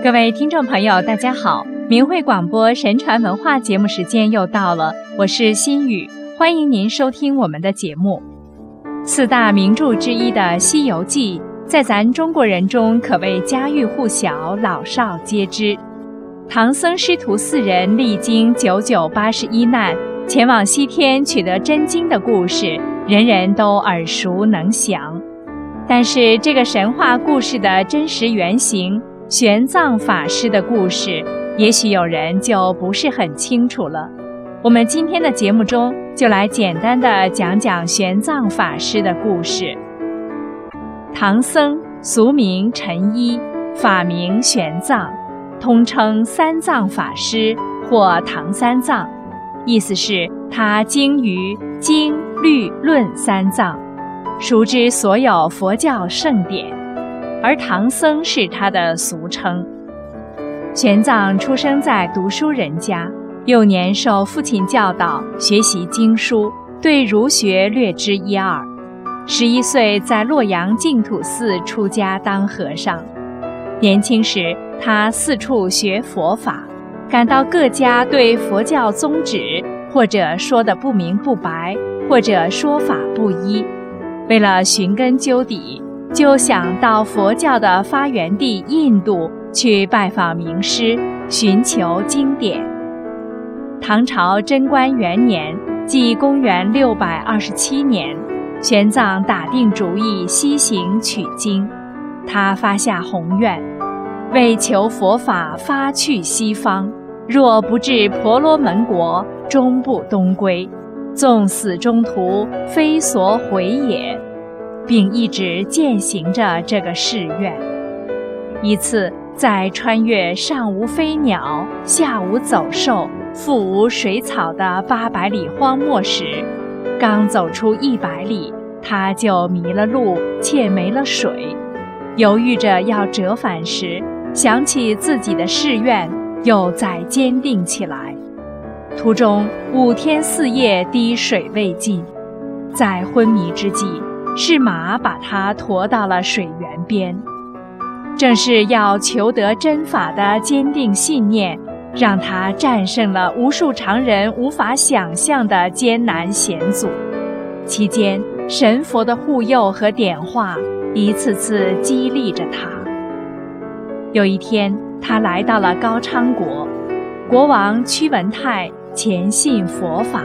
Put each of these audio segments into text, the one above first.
各位听众朋友，大家好！明慧广播神传文化节目时间又到了，我是心雨，欢迎您收听我们的节目。四大名著之一的《西游记》，在咱中国人中可谓家喻户晓，老少皆知。唐僧师徒四人历经九九八十一难，前往西天取得真经的故事，人人都耳熟能详。但是，这个神话故事的真实原型——玄奘法师的故事，也许有人就不是很清楚了。我们今天的节目中，就来简单的讲讲玄奘法师的故事。唐僧，俗名陈一，法名玄奘。通称三藏法师或唐三藏，意思是他精于经律论三藏，熟知所有佛教圣典，而唐僧是他的俗称。玄奘出生在读书人家，幼年受父亲教导学习经书，对儒学略知一二。十一岁在洛阳净土寺出家当和尚。年轻时，他四处学佛法，感到各家对佛教宗旨或者说的不明不白，或者说法不一。为了寻根究底，就想到佛教的发源地印度去拜访名师，寻求经典。唐朝贞观元年，即公元六百二十七年，玄奘打定主意西行取经。他发下宏愿，为求佛法发去西方，若不至婆罗门国，终不东归。纵死中途，非所悔也。并一直践行着这个誓愿。一次，在穿越上无飞鸟、下无走兽、腹无水草的八百里荒漠时，刚走出一百里，他就迷了路，且没了水。犹豫着要折返时，想起自己的誓愿，又再坚定起来。途中五天四夜滴水未进，在昏迷之际，是马把他驮到了水源边。正是要求得真法的坚定信念，让他战胜了无数常人无法想象的艰难险阻。期间，神佛的护佑和点化。一次次激励着他。有一天，他来到了高昌国，国王屈文泰虔信佛法，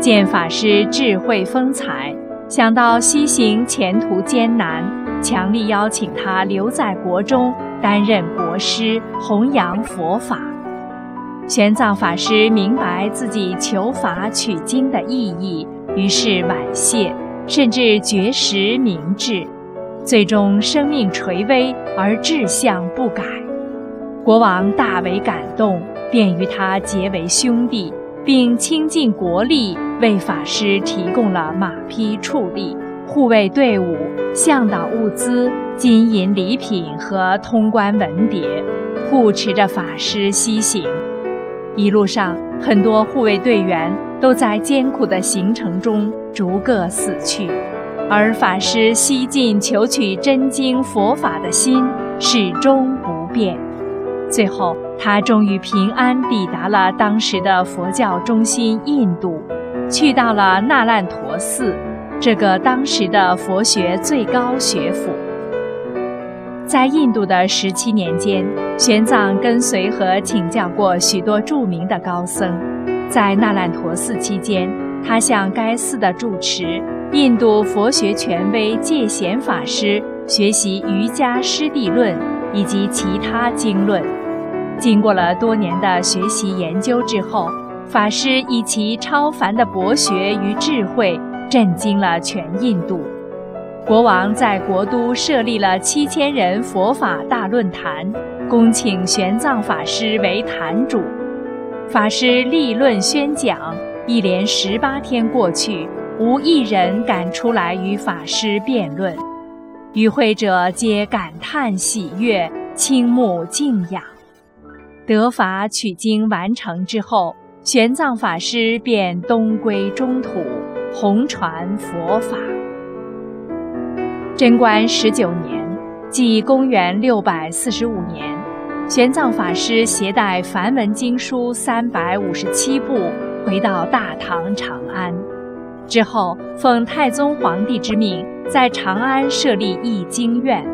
见法师智慧风采，想到西行前途艰难，强力邀请他留在国中担任国师，弘扬佛法。玄奘法师明白自己求法取经的意义，于是婉谢，甚至绝食明志。最终生命垂危而志向不改，国王大为感动，便与他结为兄弟，并倾尽国力为法师提供了马匹畜力、护卫队伍、向导物资、金银礼品和通关文牒，护持着法师西行。一路上，很多护卫队员都在艰苦的行程中逐个死去。而法师西进求取真经佛法的心始终不变，最后他终于平安抵达了当时的佛教中心印度，去到了那烂陀寺，这个当时的佛学最高学府。在印度的十七年间，玄奘跟随和请教过许多著名的高僧，在那烂陀寺期间，他向该寺的住持。印度佛学权威戒贤法师学习《瑜伽师地论》以及其他经论，经过了多年的学习研究之后，法师以其超凡的博学与智慧震惊了全印度。国王在国都设立了七千人佛法大论坛，恭请玄奘法师为坛主。法师立论宣讲，一连十八天过去。无一人敢出来与法师辩论，与会者皆感叹喜悦，倾慕敬仰。得法取经完成之后，玄奘法师便东归中土，弘传佛法。贞观十九年，即公元六百四十五年，玄奘法师携带梵文经书三百五十七部，回到大唐长安。之后，奉太宗皇帝之命，在长安设立译经院，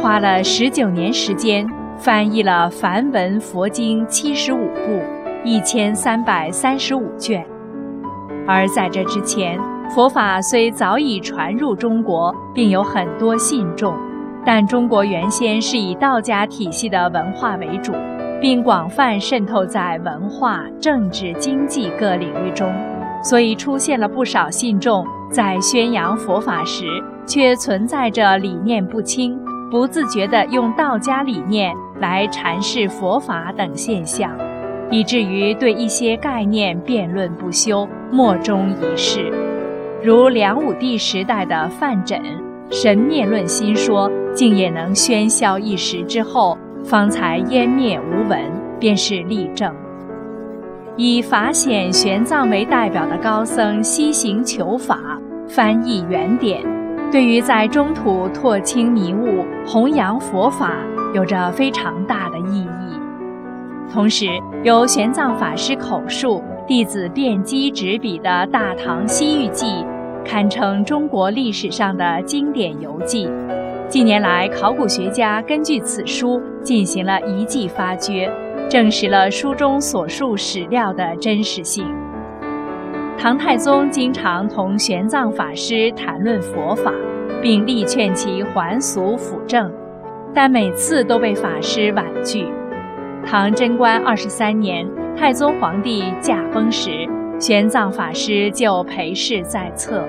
花了十九年时间，翻译了梵文佛经七十五部，一千三百三十五卷。而在这之前，佛法虽早已传入中国，并有很多信众，但中国原先是以道家体系的文化为主，并广泛渗透在文化、政治、经济各领域中。所以出现了不少信众在宣扬佛法时，却存在着理念不清、不自觉地用道家理念来阐释佛法等现象，以至于对一些概念辩论不休、莫衷一是。如梁武帝时代的范缜《神灭论心说》，竟也能喧嚣一时之后，方才湮灭无闻，便是例证。以法显玄奘为代表的高僧西行求法，翻译原典，对于在中土拓清迷雾、弘扬佛法，有着非常大的意义。同时，由玄奘法师口述、弟子辩机执笔的《大唐西域记》，堪称中国历史上的经典游记。近年来，考古学家根据此书进行了遗迹发掘。证实了书中所述史料的真实性。唐太宗经常同玄奘法师谈论佛法，并力劝其还俗辅正，但每次都被法师婉拒。唐贞观二十三年，太宗皇帝驾崩时，玄奘法师就陪侍在侧。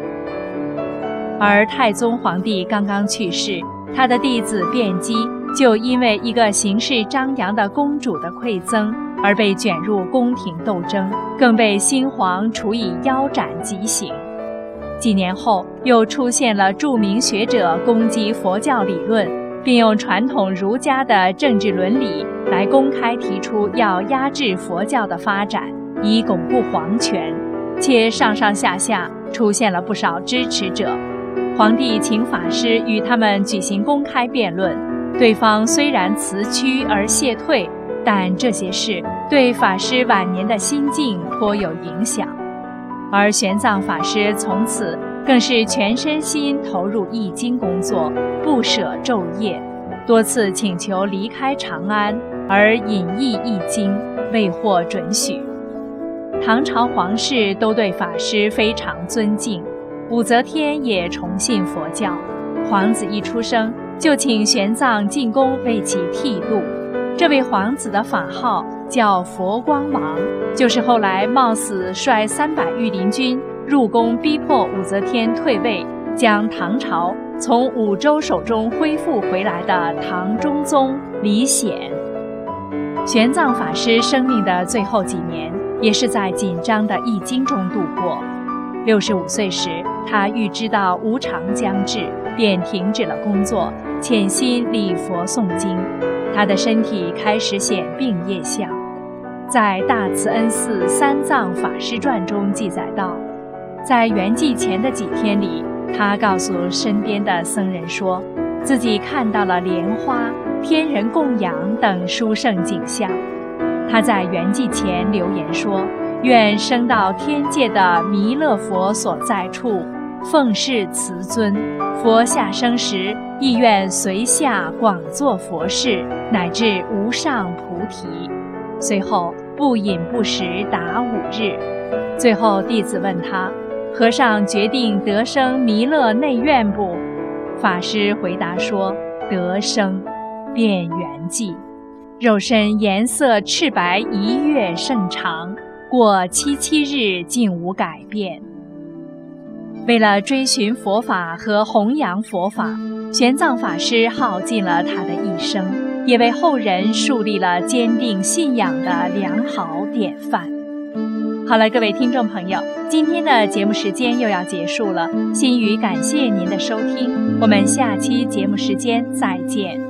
而太宗皇帝刚刚去世，他的弟子辩机。就因为一个行事张扬的公主的馈赠而被卷入宫廷斗争，更被新皇处以腰斩极刑。几年后，又出现了著名学者攻击佛教理论，并用传统儒家的政治伦理来公开提出要压制佛教的发展，以巩固皇权，且上上下下出现了不少支持者。皇帝请法师与他们举行公开辩论。对方虽然辞屈而谢退，但这些事对法师晚年的心境颇有影响。而玄奘法师从此更是全身心投入译经工作，不舍昼夜，多次请求离开长安而隐逸易经，未获准许。唐朝皇室都对法师非常尊敬，武则天也崇信佛教。皇子一出生。就请玄奘进宫为其剃度。这位皇子的法号叫佛光王，就是后来冒死率三百御林军入宫逼迫武则天退位，将唐朝从武周手中恢复回来的唐中宗李显。玄奘法师生命的最后几年，也是在紧张的易经中度过。六十五岁时，他预知到无常将至，便停止了工作。潜心礼佛诵经，他的身体开始显病业相。在大慈恩寺三藏法师传中记载道，在圆寂前的几天里，他告诉身边的僧人说，自己看到了莲花、天人供养等殊胜景象。他在圆寂前留言说，愿升到天界的弥勒佛所在处。奉事慈尊，佛下生时亦愿随下广作佛事，乃至无上菩提。随后不饮不食达五日。最后弟子问他：“和尚决定得生弥勒内院不？”法师回答说：“得生，便圆寂。肉身颜色赤白一月甚长，过七七日竟无改变。”为了追寻佛法和弘扬佛法，玄奘法师耗尽了他的一生，也为后人树立了坚定信仰的良好典范。好了，各位听众朋友，今天的节目时间又要结束了，心语感谢您的收听，我们下期节目时间再见。